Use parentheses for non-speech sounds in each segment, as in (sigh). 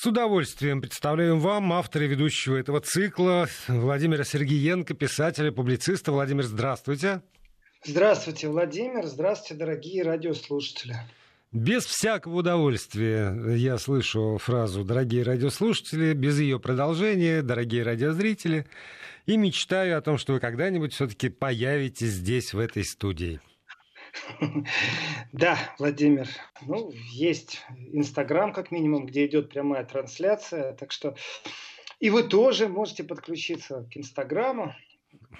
С удовольствием представляем вам автора и ведущего этого цикла Владимира Сергеенко, писателя, публициста. Владимир, здравствуйте. Здравствуйте, Владимир. Здравствуйте, дорогие радиослушатели. Без всякого удовольствия я слышу фразу «дорогие радиослушатели», без ее продолжения «дорогие радиозрители», и мечтаю о том, что вы когда-нибудь все-таки появитесь здесь, в этой студии. (laughs) Да, Владимир, ну, есть Инстаграм, как минимум, где идет прямая трансляция, так что и вы тоже можете подключиться к Инстаграму.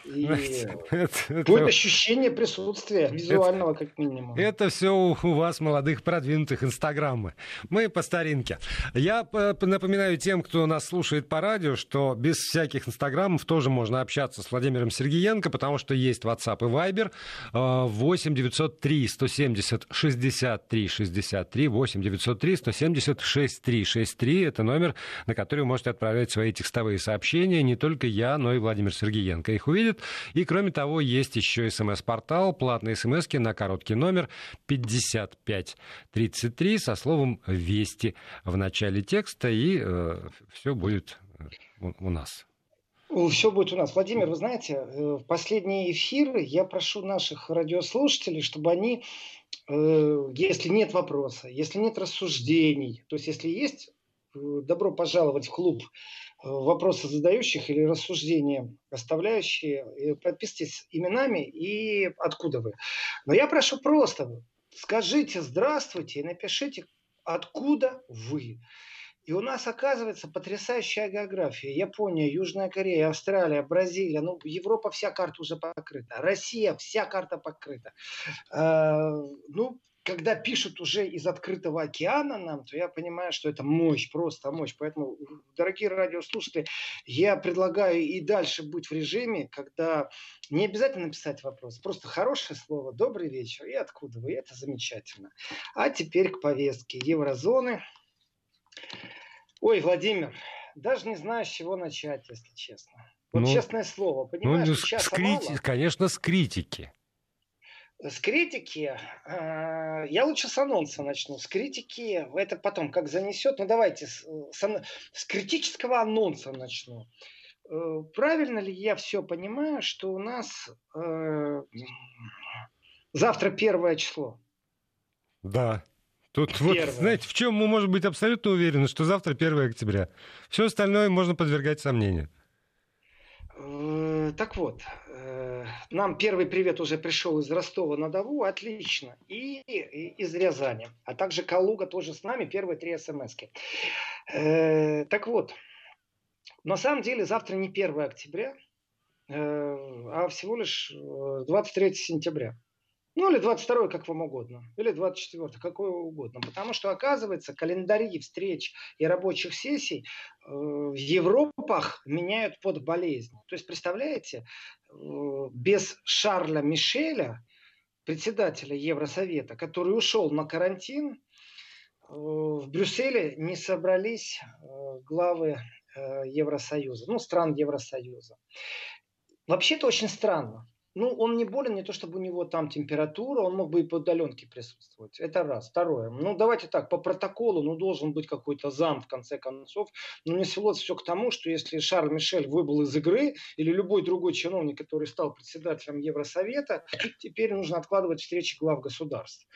И (laughs) это, будет ощущение присутствия визуального, это, как минимум. Это все у, вас, молодых, продвинутых инстаграмы. Мы по старинке. Я напоминаю тем, кто нас слушает по радио, что без всяких инстаграмов тоже можно общаться с Владимиром Сергеенко, потому что есть WhatsApp и Viber 8 903 170 63 63 8 903 170 63 63. Это номер, на который вы можете отправлять свои текстовые сообщения. Не только я, но и Владимир Сергеенко их увидит будет. И, кроме того, есть еще смс-портал, платные смс на короткий номер 5533 со словом «Вести» в начале текста, и э, все будет э, у, у нас. Все будет у нас. Владимир, вы знаете, э, в последние эфиры я прошу наших радиослушателей, чтобы они, э, если нет вопроса, если нет рассуждений, то есть если есть, добро пожаловать в клуб вопросы задающих или рассуждения оставляющие. Подписывайтесь именами и откуда вы. Но я прошу просто, скажите здравствуйте и напишите, откуда вы. И у нас оказывается потрясающая география. Япония, Южная Корея, Австралия, Бразилия. Ну, Европа вся карта уже покрыта. Россия вся карта покрыта. Э, ну, когда пишут уже из открытого океана нам, то я понимаю, что это мощь, просто мощь. Поэтому, дорогие радиослушатели, я предлагаю и дальше быть в режиме, когда не обязательно писать вопрос, просто хорошее слово, добрый вечер, и откуда вы, это замечательно. А теперь к повестке еврозоны. Ой, Владимир, даже не знаю, с чего начать, если честно. Вот ну, честное слово, понимаешь, ну, с, с крити... конечно, с критики. С критики, э, я лучше с анонса начну. С критики, это потом как занесет. Ну давайте с, с, с критического анонса начну. Э, правильно ли я все понимаю, что у нас э, завтра первое число? Да. Тут Первое. вот, знаете, в чем мы можем быть абсолютно уверены, что завтра 1 октября. Все остальное можно подвергать сомнению. Э, так вот, нам первый привет уже пришел из Ростова-на-Дону, отлично, и, из Рязани, а также Калуга тоже с нами, первые три смс. Э, так вот, на самом деле завтра не 1 октября, а всего лишь 23 сентября. Ну, или 22 как вам угодно. Или 24 какое угодно. Потому что, оказывается, календари встреч и рабочих сессий э, в Европах меняют под болезнь. То есть, представляете, э, без Шарля Мишеля, председателя Евросовета, который ушел на карантин, э, в Брюсселе не собрались главы Евросоюза, ну, стран Евросоюза. Вообще-то очень странно. Ну, он не болен, не то чтобы у него там температура, он мог бы и по удаленке присутствовать. Это раз. Второе. Ну, давайте так, по протоколу, ну, должен быть какой-то зам, в конце концов. Но не свелось все к тому, что если Шарль Мишель выбыл из игры, или любой другой чиновник, который стал председателем Евросовета, теперь нужно откладывать встречи глав государств.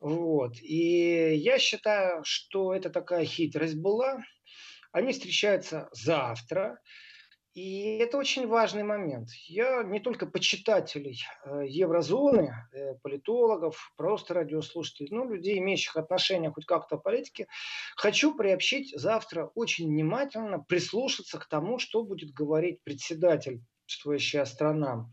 Вот. И я считаю, что это такая хитрость была. Они встречаются завтра. И это очень важный момент. Я не только почитателей э, еврозоны, э, политологов, просто радиослушателей, но людей, имеющих отношение хоть как-то к политике, хочу приобщить завтра очень внимательно прислушаться к тому, что будет говорить председатель предшествующая страна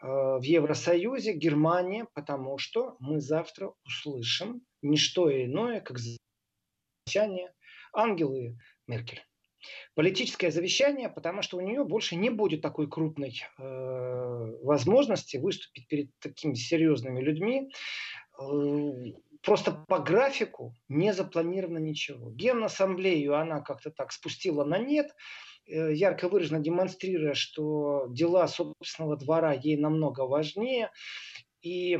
э, в Евросоюзе, Германия, потому что мы завтра услышим не что иное, как замечание Ангелы Меркель политическое завещание, потому что у нее больше не будет такой крупной э, возможности выступить перед такими серьезными людьми. Э, просто по графику не запланировано ничего. Генассамблею она как-то так спустила на нет, э, ярко выраженно демонстрируя, что дела собственного двора ей намного важнее. И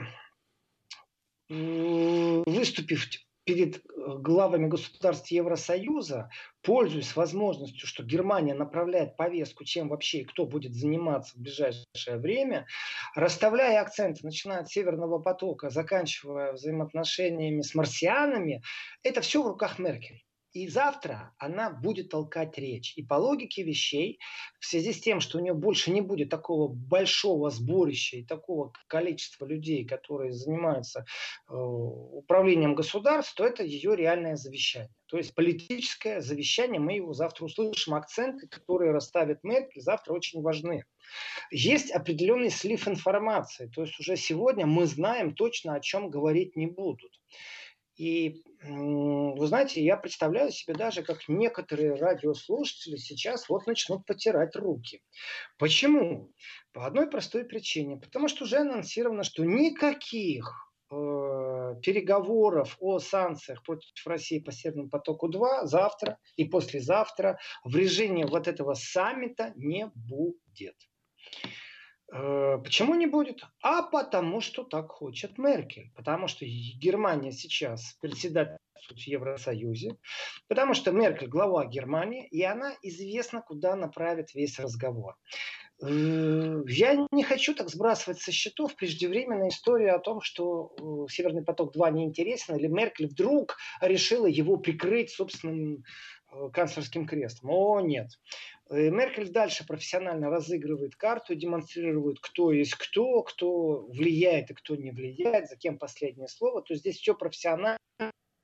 выступив перед э, главами государств Евросоюза, пользуясь возможностью, что Германия направляет повестку, чем вообще и кто будет заниматься в ближайшее время, расставляя акценты, начиная от Северного потока, заканчивая взаимоотношениями с марсианами, это все в руках Меркель. И завтра она будет толкать речь. И по логике вещей, в связи с тем, что у нее больше не будет такого большого сборища и такого количества людей, которые занимаются э, управлением государством, то это ее реальное завещание. То есть политическое завещание, мы его завтра услышим. Акценты, которые расставит Меркель, завтра очень важны. Есть определенный слив информации. То есть уже сегодня мы знаем точно, о чем говорить не будут. И вы знаете, я представляю себе даже, как некоторые радиослушатели сейчас вот начнут потирать руки. Почему? По одной простой причине. Потому что уже анонсировано, что никаких э, переговоров о санкциях против России по Северному потоку-2 завтра и послезавтра в режиме вот этого саммита не будет. Э, почему не будет? А потому что так хочет Меркель. Потому что Германия сейчас председатель в Евросоюзе. Потому что Меркель глава Германии, и она известна, куда направит весь разговор. Э, я не хочу так сбрасывать со счетов преждевременную историю о том, что э, Северный поток-2 неинтересен, или Меркель вдруг решила его прикрыть собственным канцлерским крестом. О, нет. Э, Меркель дальше профессионально разыгрывает карту, демонстрирует, кто есть кто, кто влияет и кто не влияет, за кем последнее слово. То есть здесь все профессионально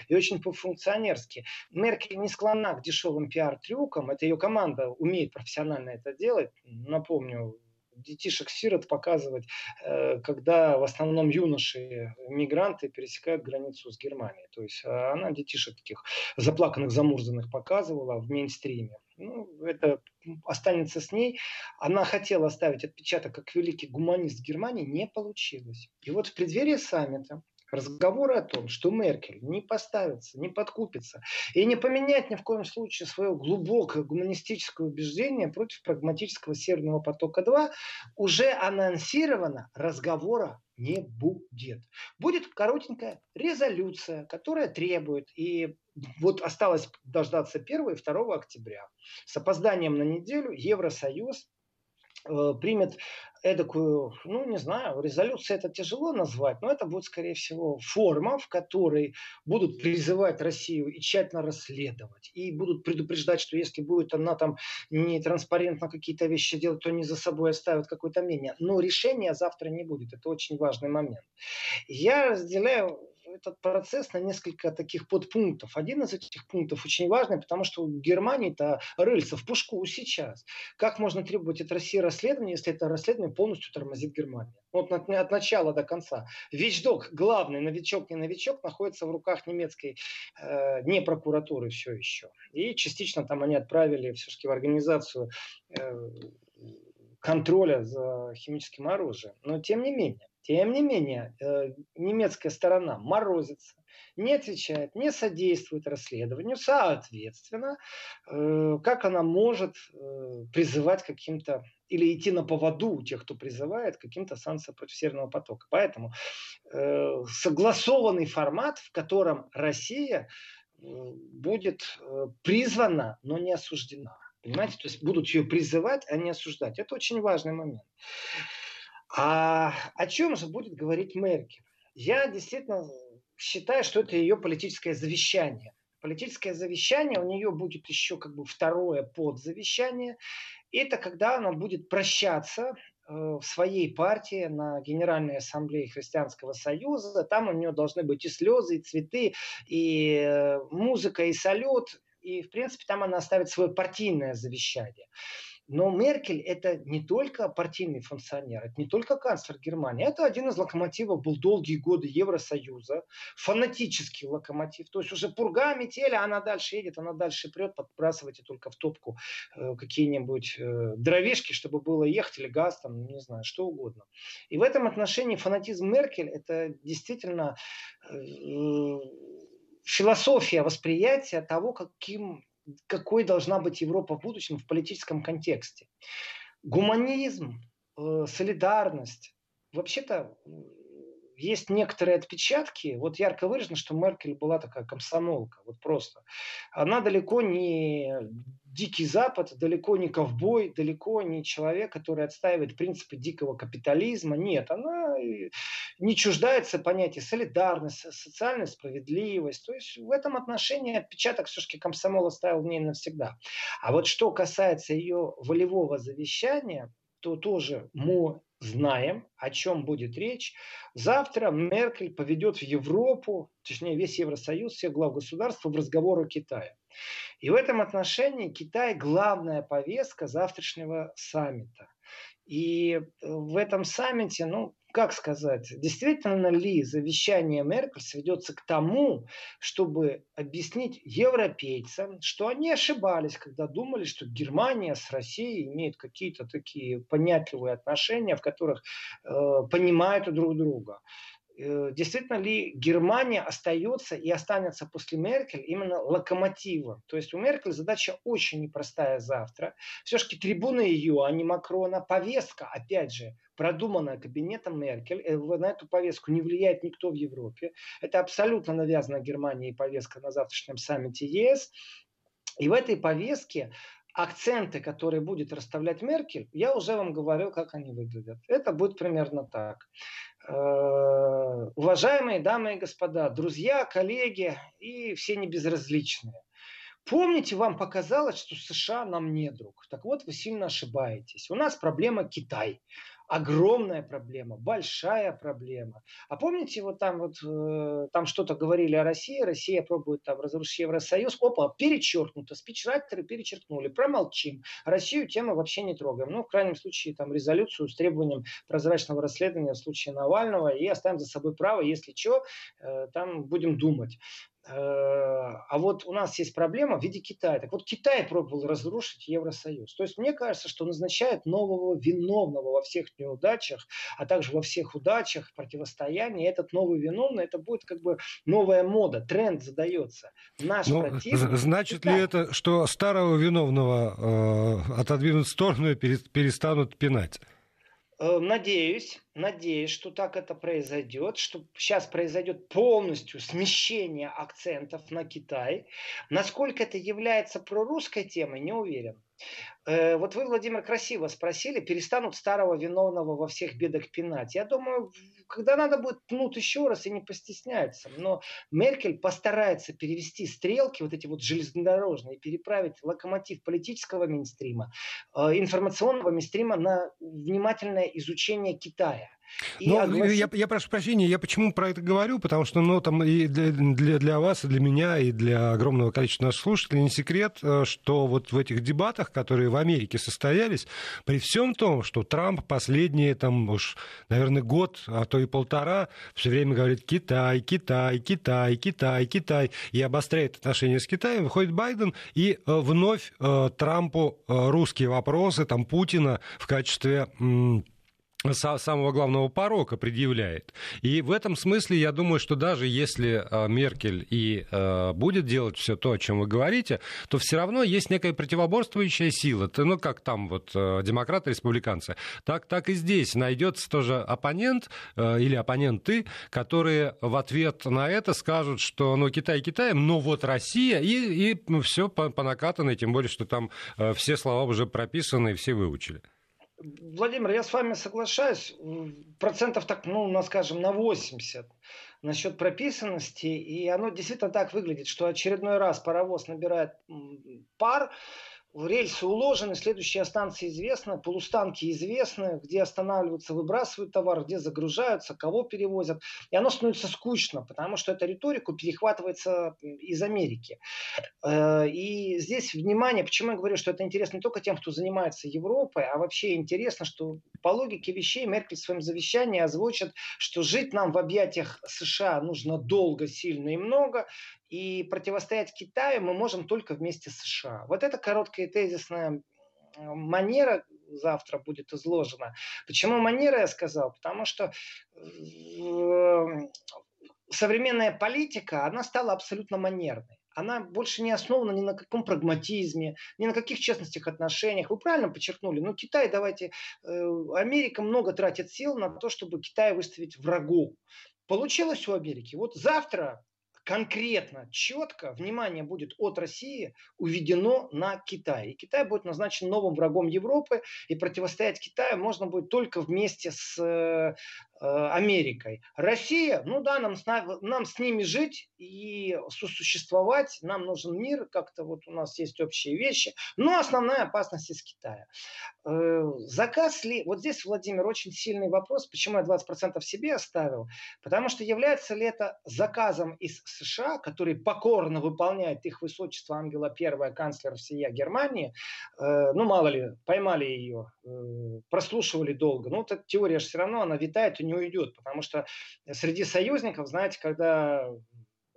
и очень по-функционерски. Меркель не склонна к дешевым пиар-трюкам, это ее команда умеет профессионально это делать. Напомню, детишек-сирот показывать, э, когда в основном юноши, мигранты пересекают границу с Германией. То есть а она детишек таких заплаканных, замурзанных показывала в мейнстриме. Ну, это останется с ней. Она хотела оставить отпечаток как великий гуманист Германии, не получилось. И вот в преддверии саммита разговоры о том, что Меркель не поставится, не подкупится и не поменяет ни в коем случае свое глубокое гуманистическое убеждение против прагматического Северного потока-2, уже анонсировано, разговора не будет. Будет коротенькая резолюция, которая требует, и вот осталось дождаться 1 и 2 октября. С опозданием на неделю Евросоюз Э, примет эдакую, ну, не знаю, резолюцию это тяжело назвать, но это будет, скорее всего, форма, в которой будут призывать Россию и тщательно расследовать, и будут предупреждать, что если будет она там не транспарентно какие-то вещи делать, то они за собой оставят какое-то мнение. Но решения завтра не будет. Это очень важный момент. Я разделяю этот процесс на несколько таких подпунктов. Один из этих пунктов очень важный, потому что у Германии-то рыльца в пушку сейчас. Как можно требовать от России расследования, если это расследование полностью тормозит Германию? Вот от, от начала до конца. Вещдок, главный новичок, не новичок, находится в руках немецкой э, не прокуратуры все еще. И частично там они отправили все-таки в организацию э, контроля за химическим оружием. Но тем не менее, тем не менее, э, немецкая сторона морозится, не отвечает, не содействует расследованию, соответственно, э, как она может э, призывать каким-то или идти на поводу у тех, кто призывает каким-то санкциям против Северного потока. Поэтому согласованный формат, в котором Россия будет призвана, но не осуждена. Понимаете, то есть будут ее призывать, а не осуждать. Это очень важный момент. А о чем же будет говорить Меркель? Я действительно считаю, что это ее политическое завещание. Политическое завещание, у нее будет еще как бы второе подзавещание. Это когда она будет прощаться э, в своей партии на Генеральной Ассамблее Христианского Союза. Там у нее должны быть и слезы, и цветы, и э, музыка, и салют. И, в принципе, там она оставит свое партийное завещание. Но Меркель это не только партийный функционер, это не только канцлер Германии, это один из локомотивов был долгие годы Евросоюза, фанатический локомотив. То есть уже пурга, метель, а она дальше едет, она дальше прет, подбрасывайте только в топку э, какие-нибудь э, дровишки, чтобы было ехать, или газ, там, не знаю, что угодно. И в этом отношении фанатизм Меркель это действительно э, философия восприятия того, каким какой должна быть Европа в будущем в политическом контексте. Гуманизм, э, солидарность. Вообще-то есть некоторые отпечатки. Вот ярко выражено, что Меркель была такая комсомолка. Вот просто. Она далеко не дикий запад, далеко не ковбой, далеко не человек, который отстаивает принципы дикого капитализма. Нет, она не чуждается понятия солидарность, социальная справедливость. То есть в этом отношении отпечаток все-таки комсомол оставил в ней навсегда. А вот что касается ее волевого завещания, то тоже мы знаем, о чем будет речь. Завтра Меркель поведет в Европу, точнее весь Евросоюз, всех глав государств в разговор о Китае. И в этом отношении Китай главная повестка завтрашнего саммита. И в этом саммите, ну, как сказать, действительно ли завещание Меркель сведется к тому, чтобы объяснить европейцам, что они ошибались, когда думали, что Германия с Россией имеет какие-то такие понятливые отношения, в которых э, понимают друг друга. Э, действительно ли Германия остается и останется после Меркель именно локомотивом. То есть у Меркель задача очень непростая завтра. Все-таки трибуны ее, а не Макрона. Повестка, опять же, продуманная кабинетом Меркель. Э, на эту повестку не влияет никто в Европе. Это абсолютно навязана Германии повестка на завтрашнем саммите ЕС. И в этой повестке акценты, которые будет расставлять Меркель, я уже вам говорил, как они выглядят. Это будет примерно так. Э, уважаемые дамы и господа, друзья, коллеги и все небезразличные. Помните, вам показалось, что США нам не друг. Так вот, вы сильно ошибаетесь. У нас проблема Китай огромная проблема, большая проблема. А помните, вот там вот э, там что-то говорили о России, Россия пробует там разрушить Евросоюз, опа, перечеркнуто, спичрайтеры перечеркнули, промолчим. Россию тему вообще не трогаем. Ну, в крайнем случае, там резолюцию с требованием прозрачного расследования в случае Навального и оставим за собой право, если что, э, там будем думать. А вот у нас есть проблема в виде Китая. Так вот, Китай пробовал разрушить Евросоюз. То есть мне кажется, что назначают нового виновного во всех неудачах, а также во всех удачах, противостоянии. Этот новый виновный, это будет как бы новая мода, тренд задается. Наш ну, противник... Значит Китай. ли это, что старого виновного э, отодвинут в сторону и перестанут пинать? Э, надеюсь, надеюсь, что так это произойдет, что сейчас произойдет полностью смещение акцентов на Китай. Насколько это является прорусской темой, не уверен. Э, вот вы, Владимир, красиво спросили, перестанут старого виновного во всех бедах пинать. Я думаю, когда надо будет пнут еще раз и не постесняется. Но Меркель постарается перевести стрелки, вот эти вот железнодорожные, переправить локомотив политического мейнстрима, э, информационного мейнстрима на внимательное изучение Китая. Ну, огласить... я, я прошу прощения, я почему про это говорю, потому что, ну, там и для, для, для вас, и для меня, и для огромного количества наших слушателей не секрет, э, что вот в этих дебатах, которые в Америке состоялись, при всем том, что Трамп последние, там, уж, наверное, год, а то и полтора, все время говорит Китай, Китай, Китай, Китай, Китай, и обостряет отношения с Китаем, выходит Байден, и э, вновь э, Трампу русские вопросы, там, Путина в качестве самого главного порока предъявляет. И в этом смысле я думаю, что даже если э, Меркель и э, будет делать все то, о чем вы говорите, то все равно есть некая противоборствующая сила. Ну, как там вот э, демократы, республиканцы, так, так и здесь найдется тоже оппонент или оппоненты, которые в ответ на это скажут, что ну, Китай Китаем, но вот Россия, и, и все по, по накатанной, тем более, что там все слова уже прописаны и все выучили. Владимир, я с вами соглашаюсь, процентов так, ну, на, скажем, на 80 насчет прописанности, и оно действительно так выглядит, что очередной раз паровоз набирает пар, рельсы уложены, следующие станции известны, полустанки известны, где останавливаются, выбрасывают товар, где загружаются, кого перевозят. И оно становится скучно, потому что эта риторику перехватывается из Америки. Э, и здесь внимание, почему я говорю, что это интересно не только тем, кто занимается Европой, а вообще интересно, что по логике вещей Меркель в своем завещании озвучит, что жить нам в объятиях США нужно долго, сильно и много, и противостоять Китаю мы можем только вместе с США. Вот эта короткая тезисная манера завтра будет изложена. Почему манера я сказал? Потому что современная политика, она стала абсолютно манерной она больше не основана ни на каком прагматизме, ни на каких честностях отношениях. Вы правильно подчеркнули, ну Китай, давайте, э, Америка много тратит сил на то, чтобы Китай выставить врагу. Получилось у Америки. Вот завтра конкретно, четко внимание будет от России уведено на Китай. И Китай будет назначен новым врагом Европы, и противостоять Китаю можно будет только вместе с э, Америкой. Россия, ну да, нам нам с ними жить и сосуществовать, нам нужен мир, как-то вот у нас есть общие вещи, но основная опасность из Китая. Э, заказ ли, вот здесь, Владимир, очень сильный вопрос, почему я 20% себе оставил, потому что является ли это заказом из США, который покорно выполняет их высочество Ангела Первая, канцлер всея Германии, э, ну мало ли, поймали ее, прослушивали долго, ну эта теория же все равно, она витает, у не уйдет, потому что среди союзников, знаете, когда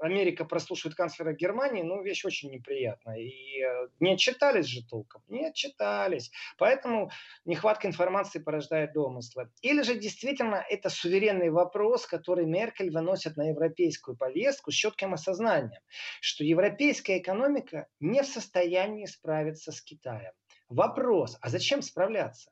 Америка прослушивает канцлера Германии, ну, вещь очень неприятная. И э, не отчитались же толком, не отчитались. Поэтому нехватка информации порождает домыслы. Или же действительно это суверенный вопрос, который Меркель выносит на европейскую повестку с четким осознанием, что европейская экономика не в состоянии справиться с Китаем. Вопрос, а зачем справляться?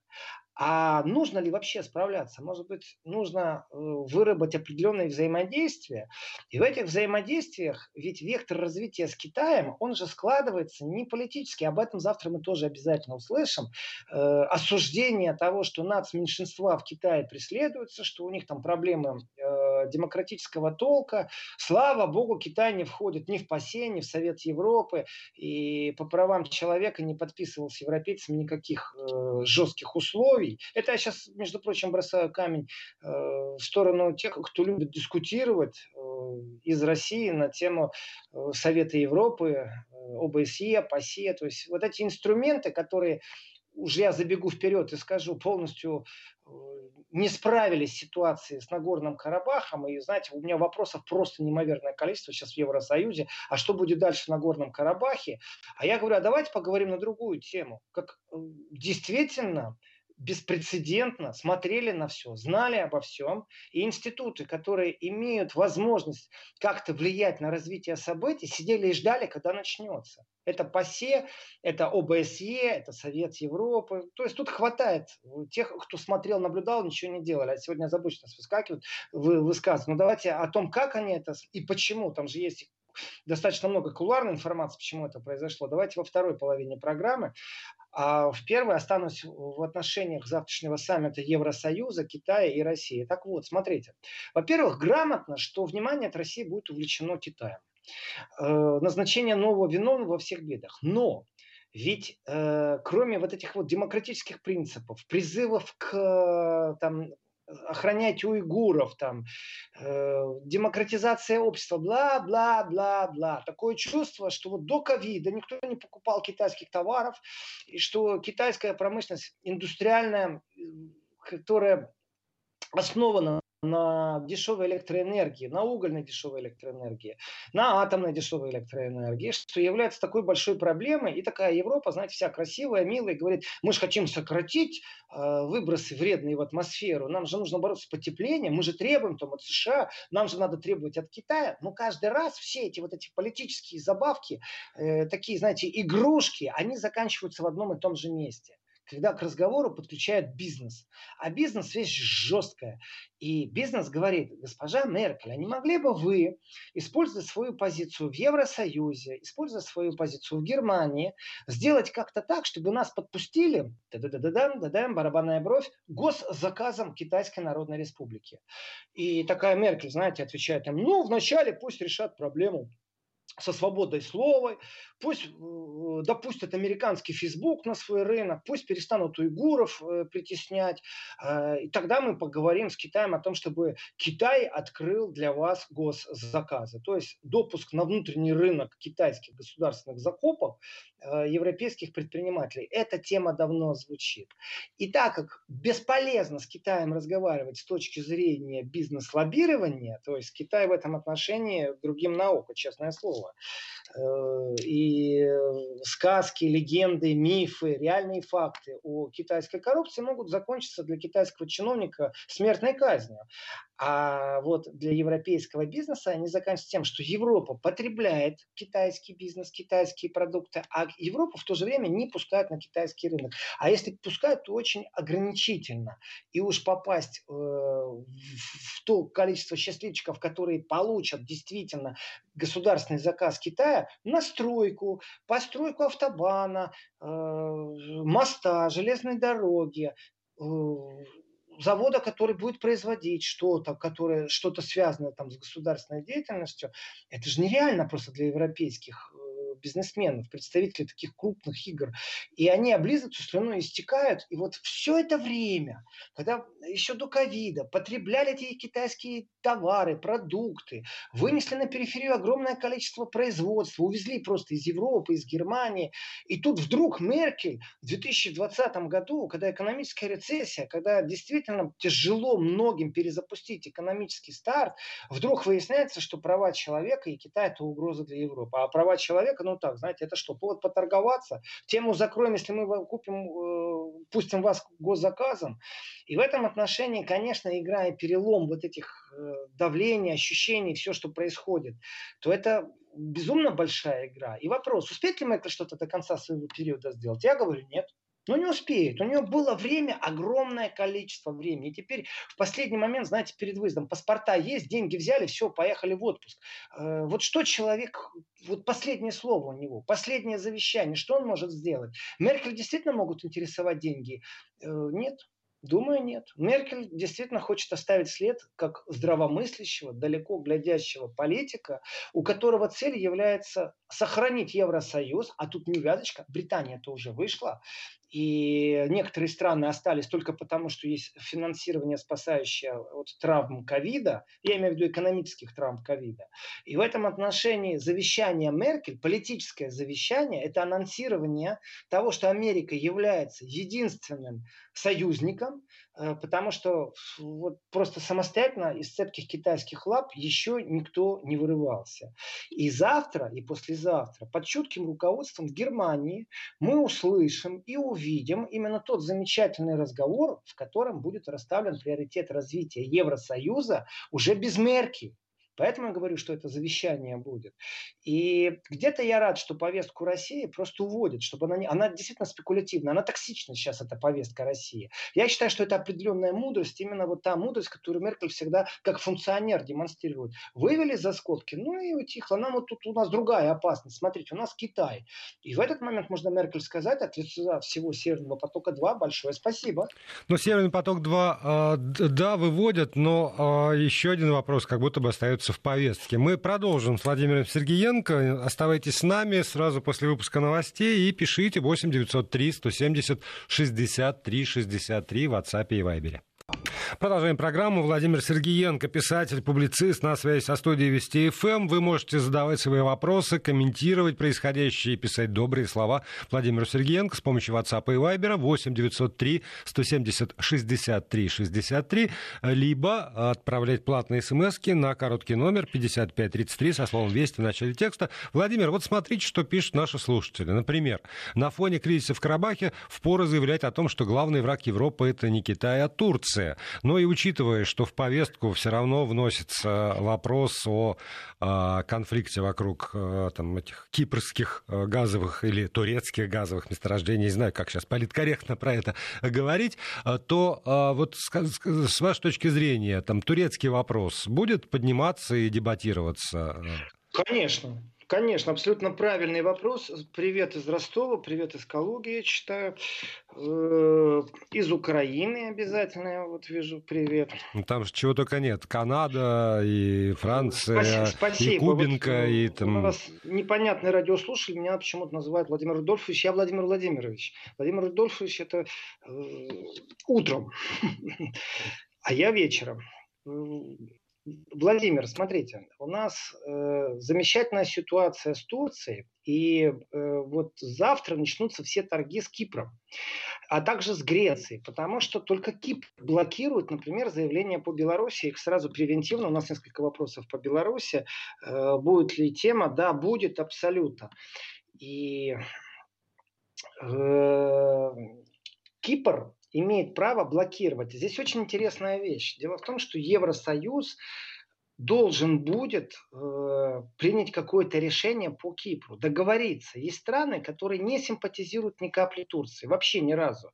А нужно ли вообще справляться? Может быть, нужно э, выработать определенные взаимодействия. И в этих взаимодействиях, ведь вектор развития с Китаем, он же складывается не политически. Об этом завтра мы тоже обязательно услышим. Э, осуждение того, что нацменьшинства в Китае преследуются, что у них там проблемы э, демократического толка. Слава богу, Китай не входит ни в ПАСЕ, ни в Совет Европы. И по правам человека не подписывал с европейцами никаких жестких условий. Это я сейчас, между прочим, бросаю камень э, в сторону тех, кто любит дискутировать э, из России на тему э, Совета Европы, э, ОБСЕ, ПАСЕ. То есть вот эти инструменты, которые уже я забегу вперед и скажу, полностью э, не справились с ситуацией с Нагорным Карабахом. И, знаете, у меня вопросов просто неимоверное количество сейчас в Евросоюзе. А что будет дальше в Нагорном Карабахе? А я говорю, а давайте поговорим на другую тему. Как э, действительно беспрецедентно смотрели на все, знали обо всем. И институты, которые имеют возможность как-то влиять на развитие событий, сидели и ждали, когда начнется. Это ПАСЕ, это ОБСЕ, это Совет Европы. То есть тут хватает тех, кто смотрел, наблюдал, ничего не делали. А сегодня озабоченно выскакивают, вы, высказывают. Но давайте о том, как они это и почему. Там же есть достаточно много кулуарной информации, почему это произошло. Давайте во второй половине программы. А в первой останусь в отношениях завтрашнего саммита Евросоюза, Китая и России. Так вот, смотрите. Во-первых, грамотно, что внимание от России будет увлечено Китаем. Э, назначение нового виновного во всех бедах. Но ведь э, кроме вот этих вот демократических принципов, призывов к там, охранять уйгуров, там, э, демократизация общества, бла-бла-бла-бла. Такое чувство, что вот до ковида никто не покупал китайских товаров, и что китайская промышленность индустриальная, которая основана на дешевой электроэнергии, на угольной дешевой электроэнергии, на атомной дешевой электроэнергии, что является такой большой проблемой. И такая Европа, знаете, вся красивая, милая, говорит, мы же хотим сократить э, выбросы вредные в атмосферу, нам же нужно бороться с потеплением, мы же требуем там от США, нам же надо требовать от Китая. Но каждый раз все эти вот эти политические забавки, э, такие, знаете, игрушки, они заканчиваются в одном и том же месте когда к разговору подключают бизнес. А бизнес вещь жесткая. И бизнес говорит, госпожа Меркель, а не могли бы вы, используя свою позицию в Евросоюзе, используя свою позицию в Германии, сделать как-то так, чтобы нас подпустили, да-да-да-да-дам, да-дам, барабанная бровь, госзаказом Китайской Народной Республики. И такая Меркель, знаете, отвечает им, ну, вначале пусть решат проблему со свободой слова, пусть э, допустят американский Фейсбук на свой рынок, пусть перестанут уйгуров э, притеснять. Э, и тогда мы поговорим с Китаем о том, чтобы Китай открыл для вас госзаказы. То есть допуск на внутренний рынок китайских государственных закупок европейских предпринимателей. Эта тема давно звучит. И так как бесполезно с Китаем разговаривать с точки зрения бизнес-лоббирования, то есть Китай в этом отношении другим наука, честное слово. И сказки, легенды, мифы, реальные факты о китайской коррупции могут закончиться для китайского чиновника смертной казнью. А вот для европейского бизнеса они заканчиваются тем, что Европа потребляет китайский бизнес, китайские продукты, а Европу в то же время не пускают на китайский рынок. А если пускают, то очень ограничительно. И уж попасть э, в то количество счастливчиков, которые получат действительно государственный заказ Китая на стройку, постройку автобана, э, моста, железной дороги, э, завода, который будет производить что-то, которое что-то связанное там с государственной деятельностью, это же нереально просто для европейских бизнесменов, представителей таких крупных игр. И они облизываются слюной, истекают. И вот все это время, когда еще до ковида потребляли эти китайские товары, продукты, вынесли на периферию огромное количество производства, увезли просто из Европы, из Германии. И тут вдруг Меркель в 2020 году, когда экономическая рецессия, когда действительно тяжело многим перезапустить экономический старт, вдруг выясняется, что права человека и Китай это угроза для Европы. А права человека, ну так, знаете, это что, повод поторговаться? Тему закроем, если мы купим, э, пустим вас госзаказом. И в этом отношении, конечно, играя перелом вот этих э, давлений, ощущений, все, что происходит, то это безумно большая игра. И вопрос, успеет ли Меркель что-то до конца своего периода сделать? Я говорю, нет. Но не успеет. У нее было время, огромное количество времени. И теперь в последний момент, знаете, перед выездом паспорта есть, деньги взяли, все, поехали в отпуск. Э, вот что человек, вот последнее слово у него, последнее завещание, что он может сделать? Меркель действительно могут интересовать деньги? Э, нет. Думаю, нет. Меркель действительно хочет оставить след как здравомыслящего, далеко глядящего политика, у которого цель является сохранить Евросоюз, а тут невязочка, Британия-то уже вышла, и некоторые страны остались только потому, что есть финансирование, спасающее от травм ковида, я имею в виду экономических травм ковида. И в этом отношении завещание Меркель, политическое завещание, это анонсирование того, что Америка является единственным союзником, Э, потому что вот просто самостоятельно из цепких китайских лап еще никто не вырывался. И завтра, и послезавтра под чутким руководством в Германии мы услышим и увидим именно тот замечательный разговор, в котором будет расставлен приоритет развития Евросоюза уже без Мерки. Поэтому я говорю, что это завещание будет. И где-то я рад, что повестку России просто уводят, чтобы она, не, она действительно спекулятивна, она токсична сейчас, эта повестка России. Я считаю, что это определенная мудрость, именно вот та мудрость, которую Меркель всегда как функционер демонстрирует. Вывели за скобки, ну и утихло. Нам вот тут у нас другая опасность. Смотрите, у нас Китай. И в этот момент можно Меркель сказать от лица всего Северного потока-2 большое спасибо. Но Северный поток-2, а, да, выводят, но а, еще один вопрос как будто бы остается находится в повестке. Мы продолжим с Владимиром Сергеенко. Оставайтесь с нами сразу после выпуска новостей и пишите 8 903 170 63 63 в WhatsApp и Viber. Продолжаем программу. Владимир Сергеенко, писатель, публицист, на связи со студией Вести ФМ. Вы можете задавать свои вопросы, комментировать происходящее и писать добрые слова Владимиру Сергеенко с помощью WhatsApp и Viber 8 903 170 63 63, либо отправлять платные смс на короткий номер 5533 со словом «Вести» в начале текста. Владимир, вот смотрите, что пишут наши слушатели. Например, на фоне кризиса в Карабахе впору заявлять о том, что главный враг Европы – это не Китай, а Турция. Но и учитывая, что в повестку все равно вносится вопрос о э, конфликте вокруг э, там, этих кипрских э, газовых или турецких газовых месторождений, не знаю, как сейчас политкорректно про это говорить, то вот с вашей точки зрения, там, турецкий вопрос будет подниматься и дебатироваться? Конечно. Конечно, абсолютно правильный вопрос. Привет из Ростова, привет из Калуги, я читаю. Э, из Украины обязательно я вот вижу привет. Ну, там же чего только нет. Канада и Франция, Спасибо. и Кубинка, вот, и там... У нас непонятный радиослушатель меня почему-то называют Владимир Рудольфович. Я Владимир Владимирович. Владимир Рудольфович это э, утром, (laughs) а я вечером. Владимир, смотрите, у нас э, замечательная ситуация с Турцией, и э, вот завтра начнутся все торги с Кипром, а также с Грецией, потому что только Кипр блокирует, например, заявление по Беларуси, их сразу превентивно, у нас несколько вопросов по Беларуси, э, будет ли тема, да, будет абсолютно. И э, Кипр имеет право блокировать. Здесь очень интересная вещь. Дело в том, что Евросоюз должен будет э, принять какое-то решение по Кипру, договориться. Есть страны, которые не симпатизируют ни капли Турции, вообще ни разу.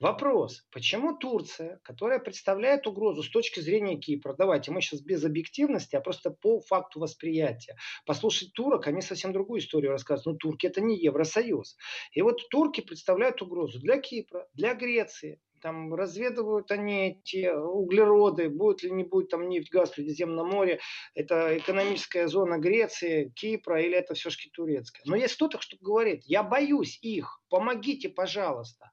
Вопрос, почему Турция, которая представляет угрозу с точки зрения Кипра, давайте мы сейчас без объективности, а просто по факту восприятия. Послушать турок, они совсем другую историю рассказывают. Ну, турки это не Евросоюз. И вот турки представляют угрозу для Кипра, для Греции, там разведывают они эти углероды, будет ли не будет там нефть, газ в Средиземном море, это экономическая зона Греции, Кипра или это все-таки турецкая. Но есть кто-то, кто говорит, я боюсь их, помогите, пожалуйста.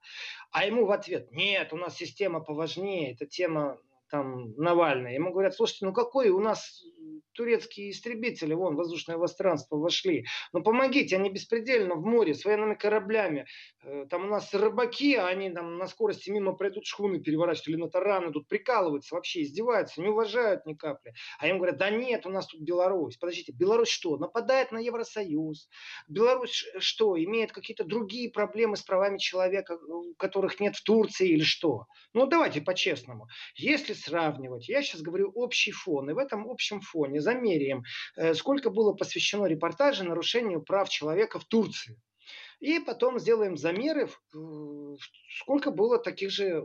А ему в ответ, нет, у нас система поважнее, это тема там Навальный. Ему говорят, слушайте, ну какой у нас турецкие истребители, вон, воздушное пространство вошли. Ну помогите, они беспредельно в море с военными кораблями. Э, там у нас рыбаки, а они там на скорости мимо пройдут шхуны переворачивают или на тараны тут прикалываются, вообще издеваются, не уважают ни капли. А им говорят, да нет, у нас тут Беларусь. Подождите, Беларусь что, нападает на Евросоюз? Беларусь что, имеет какие-то другие проблемы с правами человека, которых нет в Турции или что? Ну давайте по-честному. Если сравнивать, я сейчас говорю общий фон, и в этом общем фоне замеряем, э, сколько было посвящено репортажу нарушению прав человека в Турции. И потом сделаем замеры, сколько было таких же э,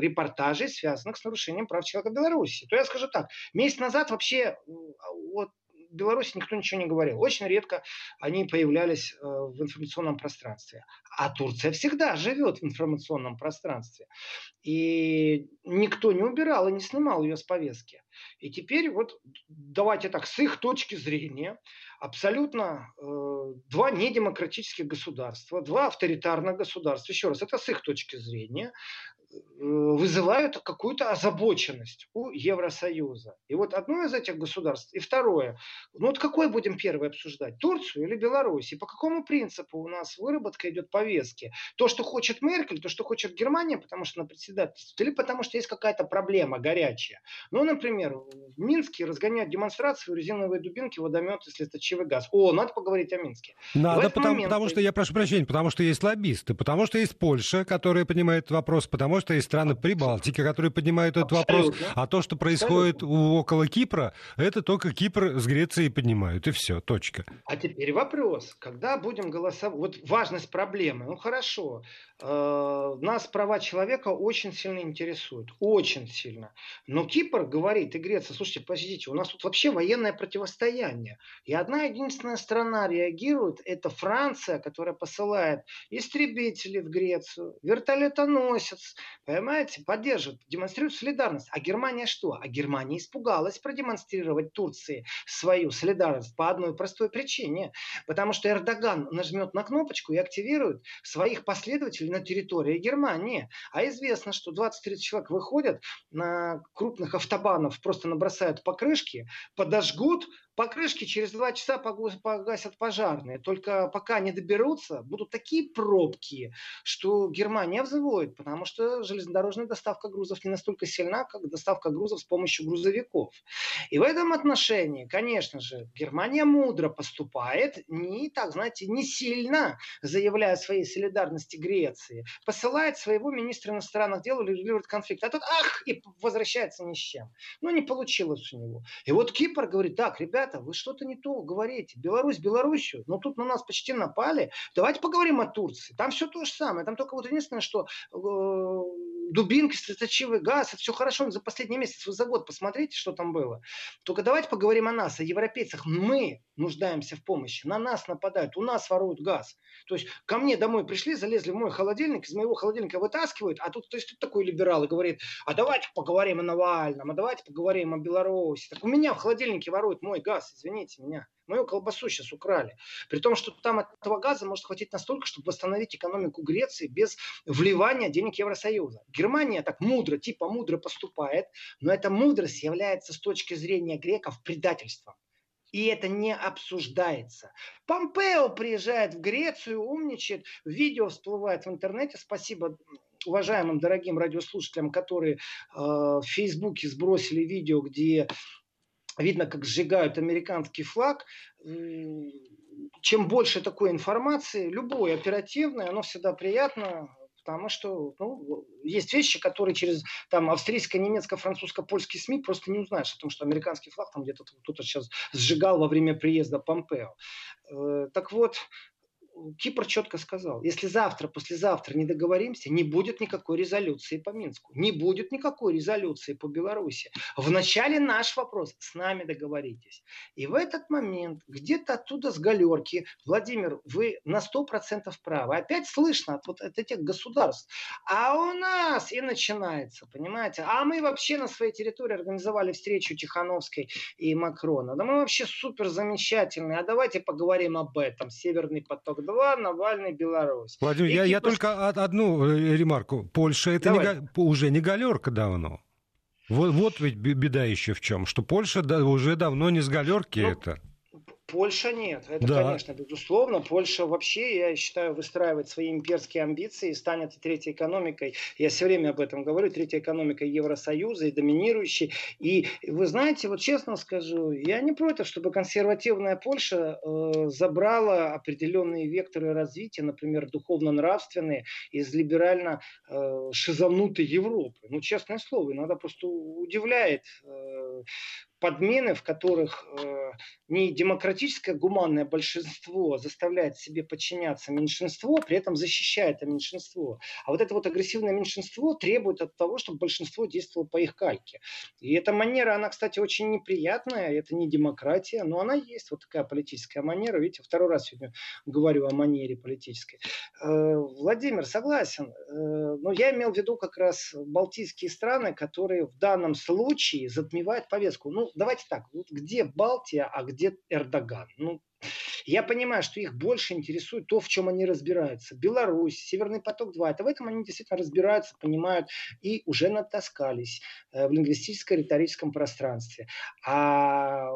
репортажей, связанных с нарушением прав человека в Беларуси. То я скажу так, месяц назад вообще вот в Беларуси никто ничего не говорил. Очень редко они появлялись э, в информационном пространстве. А Турция всегда живет в информационном пространстве. И никто не убирал и не снимал ее с повестки. И теперь вот давайте так, с их точки зрения, абсолютно э, два недемократических государства, два авторитарных государства, еще раз, это с их точки зрения, вызывают какую-то озабоченность у Евросоюза. И вот одно из этих государств, и второе. Ну вот какой будем первый обсуждать? Турцию или Беларусь? И по какому принципу у нас выработка идет повестки? То, что хочет Меркель, то, что хочет Германия, потому что на председательстве, или потому что есть какая-то проблема горячая. Ну, например, в Минске разгоняют демонстрацию, резиновые дубинки, водометы, слезоточивый газ. О, надо поговорить о Минске. Надо, потому, момент... потому что, я прошу прощения, потому что есть лоббисты, потому что есть Польша, которая поднимает вопрос, потому что есть страны Прибалтики, которые поднимают этот вопрос. А то, что происходит около Кипра, это только Кипр с Грецией поднимают. И все, точка. А теперь вопрос. Когда будем голосовать? Вот важность проблемы. Ну хорошо. Э, нас права человека очень сильно интересуют. Очень сильно. Но Кипр говорит, и Греция, слушайте, подождите, у нас тут вообще военное противостояние. И одна единственная страна реагирует, это Франция, которая посылает истребители в Грецию, вертолетоносец, понимаете, поддерживает, демонстрирует солидарность. А Германия что? А Германия испугалась продемонстрировать Турции свою солидарность по одной простой причине. Потому что Эрдоган нажмет на кнопочку и активирует своих последователей на территории Германии. А известно, что 20-30 человек выходят на крупных автобанов, просто набросают покрышки, подожгут, Покрышки через два часа погасят пожарные. Только пока не доберутся, будут такие пробки, что Германия взвоет, потому что железнодорожная доставка грузов не настолько сильна, как доставка грузов с помощью грузовиков. И в этом отношении, конечно же, Германия мудро поступает, не так, знаете, не сильно заявляя своей солидарности Греции. Посылает своего министра иностранных дел регулирует конфликт. А тут ах, и возвращается ни с чем. Ну, не получилось у него. И вот Кипр говорит, так, ребята, ребята, вы что-то не то говорите. Беларусь, Белоруссию, но тут на нас почти напали. Давайте поговорим о Турции. Там все то же самое. Там только вот единственное, что э, дубинки, слезоточивый газ, это все хорошо за последний месяц, за год посмотрите, что там было. Только давайте поговорим о нас, о европейцах. Мы нуждаемся в помощи, на нас нападают, у нас воруют газ. То есть ко мне домой пришли, залезли в мой холодильник, из моего холодильника вытаскивают, а тут то есть, тут такой либерал и говорит, а давайте поговорим о Навальном, а давайте поговорим о Беларуси. Так у меня в холодильнике воруют мой газ, извините меня. Мою колбасу сейчас украли. При том, что там этого газа может хватить настолько, чтобы восстановить экономику Греции без вливания денег Евросоюза. Германия так мудро, типа мудро поступает, но эта мудрость является с точки зрения греков предательством. И это не обсуждается. Помпео приезжает в Грецию, умничает, видео всплывает в интернете. Спасибо уважаемым дорогим радиослушателям, которые э, в Фейсбуке сбросили видео, где видно, как сжигают американский флаг. Чем больше такой информации, любой оперативной, оно всегда приятно, потому что ну, есть вещи, которые через там австрийско-немецко-французско-польский СМИ просто не узнаешь о том, что американский флаг там где-то кто-то сейчас сжигал во время приезда Помпео. Э, так вот, Кипр четко сказал, если завтра, послезавтра не договоримся, не будет никакой резолюции по Минску, не будет никакой резолюции по Беларуси. Вначале наш вопрос, с нами договоритесь. И в этот момент, где-то оттуда с галерки, Владимир, вы на 100% правы. Опять слышно от, вот, от этих государств. А у нас и начинается, понимаете? А мы вообще на своей территории организовали встречу Тихановской и Макрона. Да мы вообще супер замечательные. А давайте поговорим об этом. Северный поток 2, Навальный, Беларусь. Владимир, я, я только одну э, ремарку. Польша это не, уже не галерка давно. Вот, вот ведь беда еще в чем, что Польша уже давно не с галерки ну, это. Польша нет. Это, да. конечно, безусловно. Польша вообще, я считаю, выстраивает свои имперские амбиции и станет третьей экономикой. Я все время об этом говорю. Третьей экономикой Евросоюза и доминирующей. И вы знаете, вот честно скажу, я не против, чтобы консервативная Польша э, забрала определенные векторы развития, например, духовно-нравственные, из либерально э, шизанутой Европы. Ну, честное слово, иногда просто удивляет э, подмены, в которых э, не демократическое гуманное большинство заставляет себе подчиняться меньшинство, при этом защищая это меньшинство. А вот это вот агрессивное меньшинство требует от того, чтобы большинство действовало по их кальке. И эта манера, она, кстати, очень неприятная, это не демократия, но она есть, вот такая политическая манера. Видите, второй раз сегодня говорю о манере политической. Э, Владимир, согласен, э, но я имел в виду как раз балтийские страны, которые в данном случае затмевают повестку. Ну, давайте так, вот где Балтия, а где Эрдоган? Ну, я понимаю, что их больше интересует то, в чем они разбираются. Беларусь, Северный поток-2. Это в этом они действительно разбираются, понимают и уже натаскались э, в лингвистическо-риторическом пространстве. А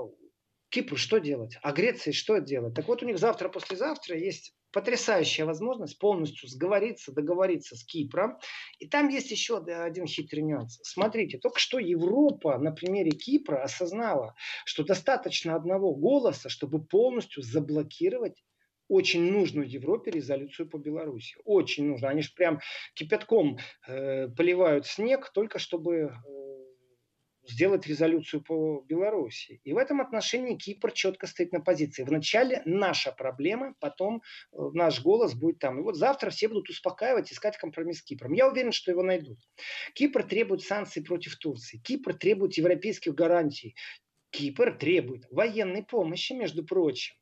Кипру что делать? А Греции что делать? Так вот у них завтра-послезавтра есть потрясающая возможность полностью сговориться, договориться с Кипром. И там есть еще один хитрый нюанс. Смотрите, только что Европа на примере Кипра осознала, что достаточно одного голоса, чтобы полностью заблокировать очень нужную Европе резолюцию по Беларуси. Очень нужно. Они же прям кипятком э, поливают снег, только чтобы э, сделать резолюцию по Беларуси. И в этом отношении Кипр четко стоит на позиции. Вначале наша проблема, потом э, наш голос будет там. И вот завтра все будут успокаивать, искать компромисс с Кипром. Я уверен, что его найдут. Кипр требует санкций против Турции. Кипр требует европейских гарантий. Кипр требует военной помощи, между прочим.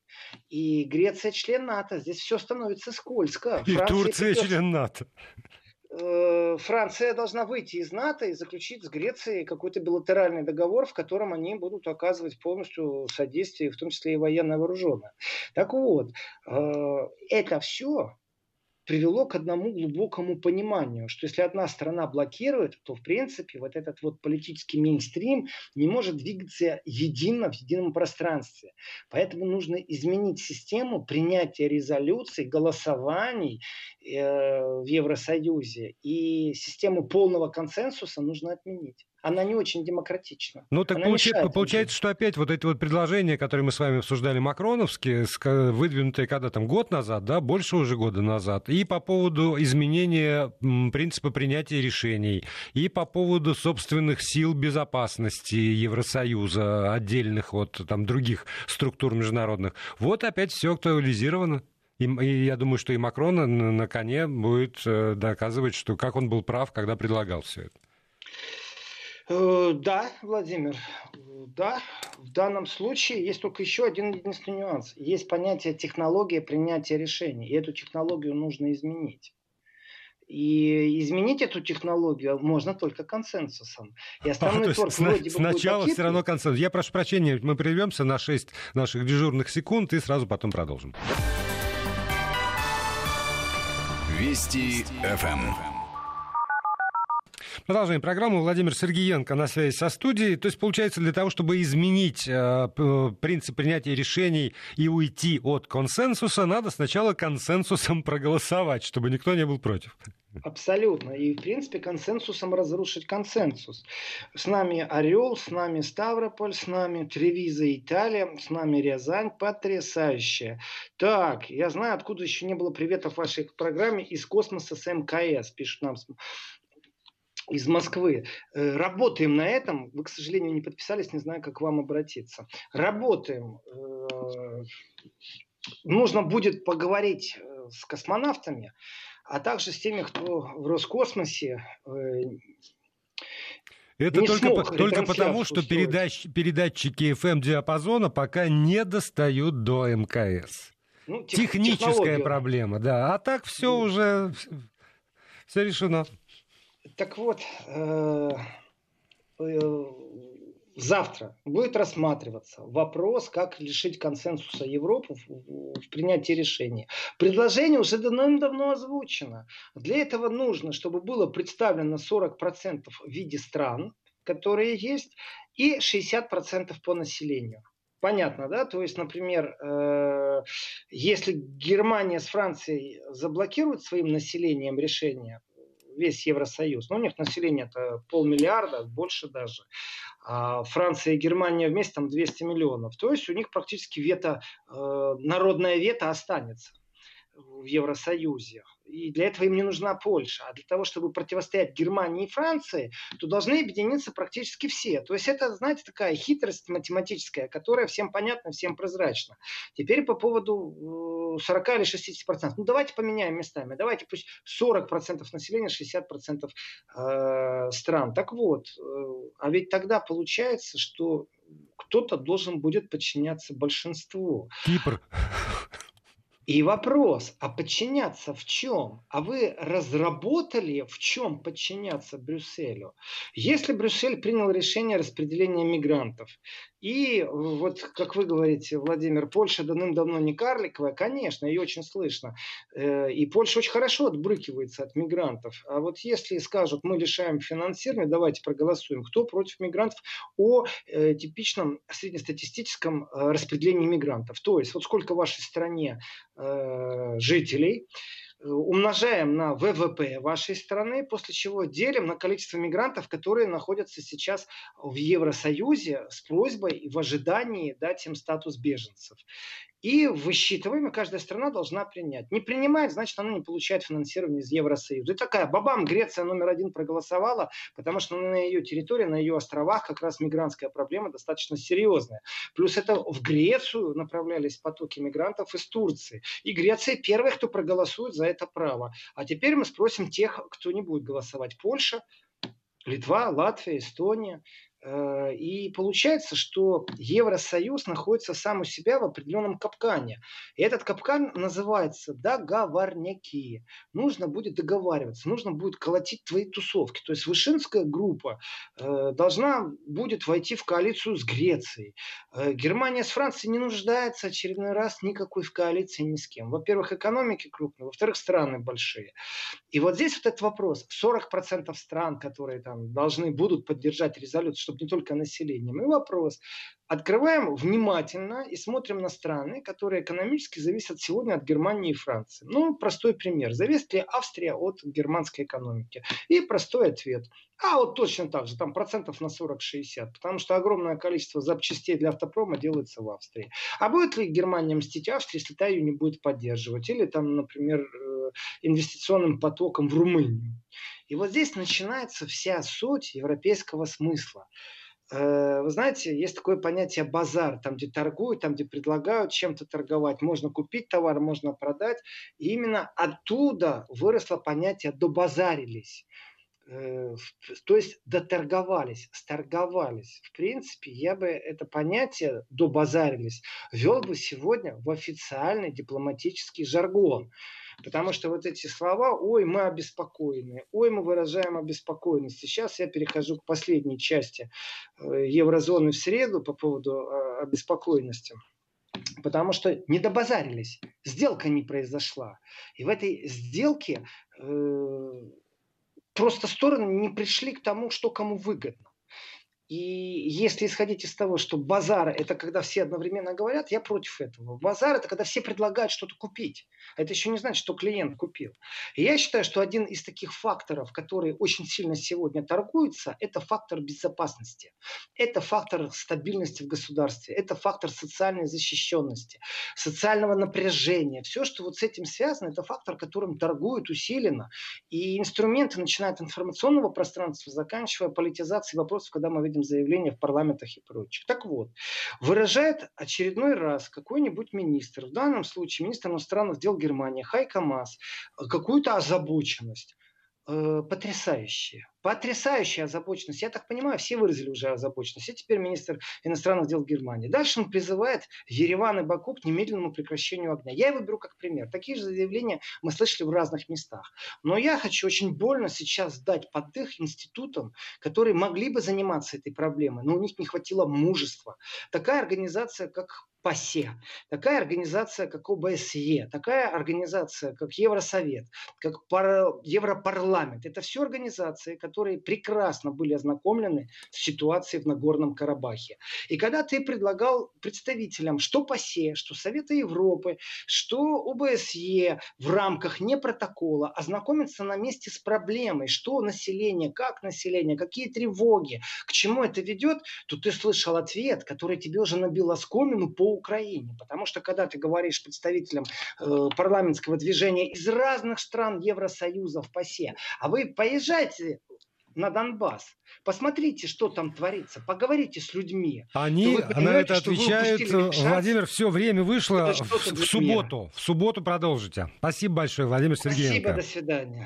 И Греция член НАТО. Здесь все становится скользко. И Франция Турция придется... член НАТО. Э, Франция должна выйти из НАТО и заключить с Грецией какой-то билатеральный договор, в котором они будут оказывать полностью содействие, в том числе и военно-вооруженное. Так вот, э, это все привело к одному глубокому пониманию, что если одна страна блокирует, то в принципе вот этот вот политический мейнстрим не может двигаться едино в едином пространстве. Поэтому нужно изменить систему принятия резолюций, голосований э, в Евросоюзе и систему полного консенсуса нужно отменить она не очень демократична. Ну так получается, получается, что опять вот эти вот предложения, которые мы с вами обсуждали, макроновские, выдвинутые когда там год назад, да, больше уже года назад, и по поводу изменения принципа принятия решений, и по поводу собственных сил безопасности Евросоюза, отдельных от там других структур международных. Вот опять все актуализировано. И, и я думаю, что и Макрон на, на коне будет э, доказывать, что как он был прав, когда предлагал все это. Э, да, Владимир, да, в данном случае есть только еще один единственный нюанс. Есть понятие технология принятия решений, и эту технологию нужно изменить. И изменить эту технологию можно только консенсусом. И основной а, торг сна- вроде бы Сначала все равно консенсус. Я прошу прощения, мы прервемся на 6 наших дежурных секунд и сразу потом продолжим. Вести ФМ. Продолжаем программу. Владимир Сергеенко на связи со студией. То есть, получается, для того, чтобы изменить э, принцип принятия решений и уйти от консенсуса, надо сначала консенсусом проголосовать, чтобы никто не был против. Абсолютно. И, в принципе, консенсусом разрушить консенсус. С нами Орел, с нами Ставрополь, с нами Тревиза, Италия, с нами Рязань. Потрясающе. Так, я знаю, откуда еще не было приветов в вашей программе. Из космоса с МКС, пишут нам из Москвы. Э, работаем на этом. Вы, к сожалению, не подписались, не знаю, как к вам обратиться. Работаем. Э, нужно будет поговорить э, с космонавтами а также с теми, кто в Роскосмосе это не только, смог только потому, что передач, передатчики FM-диапазона пока не достают до МКС. Ну, тех, Техническая проблема, да. А так все уже все решено. Так вот, э, э, завтра будет рассматриваться вопрос, как лишить консенсуса Европы в, принятии решения. Предложение уже давно-давно озвучено. Для этого нужно, чтобы было представлено 40% в виде стран, которые есть, и 60% по населению. Понятно, да? То есть, например, э, если Германия с Францией заблокируют своим населением решение, весь Евросоюз, ну, у них население это полмиллиарда, больше даже, а Франция и Германия вместе там 200 миллионов. То есть у них практически вето, э, народное вето останется в Евросоюзе. И для этого им не нужна Польша. А для того, чтобы противостоять Германии и Франции, то должны объединиться практически все. То есть это, знаете, такая хитрость математическая, которая всем понятна, всем прозрачна. Теперь по поводу 40 э, или 60 процентов. Ну давайте поменяем местами. Давайте пусть 40 процентов населения, 60 процентов э, стран. Так вот, э, а ведь тогда получается, что кто-то должен будет подчиняться большинству. Кипр. И вопрос, а подчиняться в чем? А вы разработали, в чем подчиняться Брюсселю? Если Брюссель принял решение распределения мигрантов, и вот, как вы говорите, Владимир, Польша давным-давно не карликовая, конечно, ее очень слышно. Э, и Польша очень хорошо отбрыкивается от мигрантов. А вот если скажут, мы лишаем финансирования, давайте проголосуем, кто против мигрантов о э, типичном среднестатистическом э, распределении мигрантов. То есть, вот сколько в вашей стране э, жителей, умножаем на ВВП вашей страны, после чего делим на количество мигрантов, которые находятся сейчас в Евросоюзе с просьбой и в ожидании дать им статус беженцев и высчитываем, и каждая страна должна принять. Не принимает, значит, она не получает финансирование из Евросоюза. И такая, бабам, Греция номер один проголосовала, потому что на ее территории, на ее островах как раз мигрантская проблема достаточно серьезная. Плюс это в Грецию направлялись потоки мигрантов из Турции. И Греция первая, кто проголосует за это право. А теперь мы спросим тех, кто не будет голосовать. Польша, Литва, Латвия, Эстония. Э, и получается, что Евросоюз находится сам у себя в определенном капкане. И этот капкан называется договорняки. Нужно будет договариваться, нужно будет колотить твои тусовки. То есть Вышинская группа э, должна будет войти в коалицию с Грецией. Э, Германия с Францией не нуждается очередной раз никакой в коалиции ни с кем. Во-первых, экономики крупные, во-вторых, страны большие. И вот здесь вот этот вопрос. 40% стран, которые там должны будут поддержать резолюцию, чтобы не только населением. И вопрос. Открываем внимательно и смотрим на страны, которые экономически зависят сегодня от Германии и Франции. Ну, простой пример. Зависит ли Австрия от германской экономики? И простой ответ. А вот точно так же, там процентов на 40-60, потому что огромное количество запчастей для автопрома делается в Австрии. А будет ли Германия мстить Австрии, если та ее не будет поддерживать? Или там, например, э, инвестиционным потоком в Румынию? И вот здесь начинается вся суть европейского смысла. Э, вы знаете, есть такое понятие базар, там, где торгуют, там, где предлагают чем-то торговать. Можно купить товар, можно продать. И именно оттуда выросло понятие «добазарились». Э, то есть доторговались, сторговались. В принципе, я бы это понятие «добазарились» вел бы сегодня в официальный дипломатический жаргон. Потому что вот эти слова, ой, мы обеспокоены, ой, мы выражаем обеспокоенность. Сейчас я перехожу к последней части э, еврозоны в среду по поводу э, обеспокоенности. Потому что не добазарились, сделка не произошла. И в этой сделке э, просто стороны не пришли к тому, что кому выгодно. И если исходить из того, что базар – это когда все одновременно говорят, я против этого. Базар – это когда все предлагают что-то купить. Это еще не значит, что клиент купил. И я считаю, что один из таких факторов, которые очень сильно сегодня торгуются, это фактор безопасности. Это фактор стабильности в государстве. Это фактор социальной защищенности, социального напряжения. Все, что вот с этим связано, это фактор, которым торгуют усиленно. И инструменты, начиная от информационного пространства, заканчивая политизацией вопросов, когда мы видим видим заявления в парламентах и прочих. Так вот, выражает очередной раз какой-нибудь министр, в данном случае министр иностранных дел Германии Хайка Мас, какую-то озабоченность э, потрясающее. Потрясающая озабоченность. Я так понимаю, все выразили уже озабоченность. И теперь министр иностранных дел Германии. Дальше он призывает Ереван и Баку к немедленному прекращению огня. Я его беру как пример. Такие же заявления мы слышали в разных местах. Но я хочу очень больно сейчас дать поддых институтам, которые могли бы заниматься этой проблемой, но у них не хватило мужества. Такая организация, как ПАСЕ, такая организация, как ОБСЕ, такая организация, как Евросовет, как пар... Европарламент. Это все организации, которые прекрасно были ознакомлены с ситуацией в Нагорном Карабахе. И когда ты предлагал представителям, что ПАСЕ, что Совета Европы, что ОБСЕ в рамках не протокола, ознакомиться на месте с проблемой, что население, как население, какие тревоги, к чему это ведет, то ты слышал ответ, который тебе уже набил оскомину по Украине. Потому что когда ты говоришь представителям э, парламентского движения из разных стран Евросоюза в ПАСЕ, а вы поезжайте на Донбасс. Посмотрите, что там творится. Поговорите с людьми. Они на это отвечают. Владимир, все время вышло в, в субботу. В субботу продолжите. Спасибо большое, Владимир Сергеенко. Спасибо, до свидания.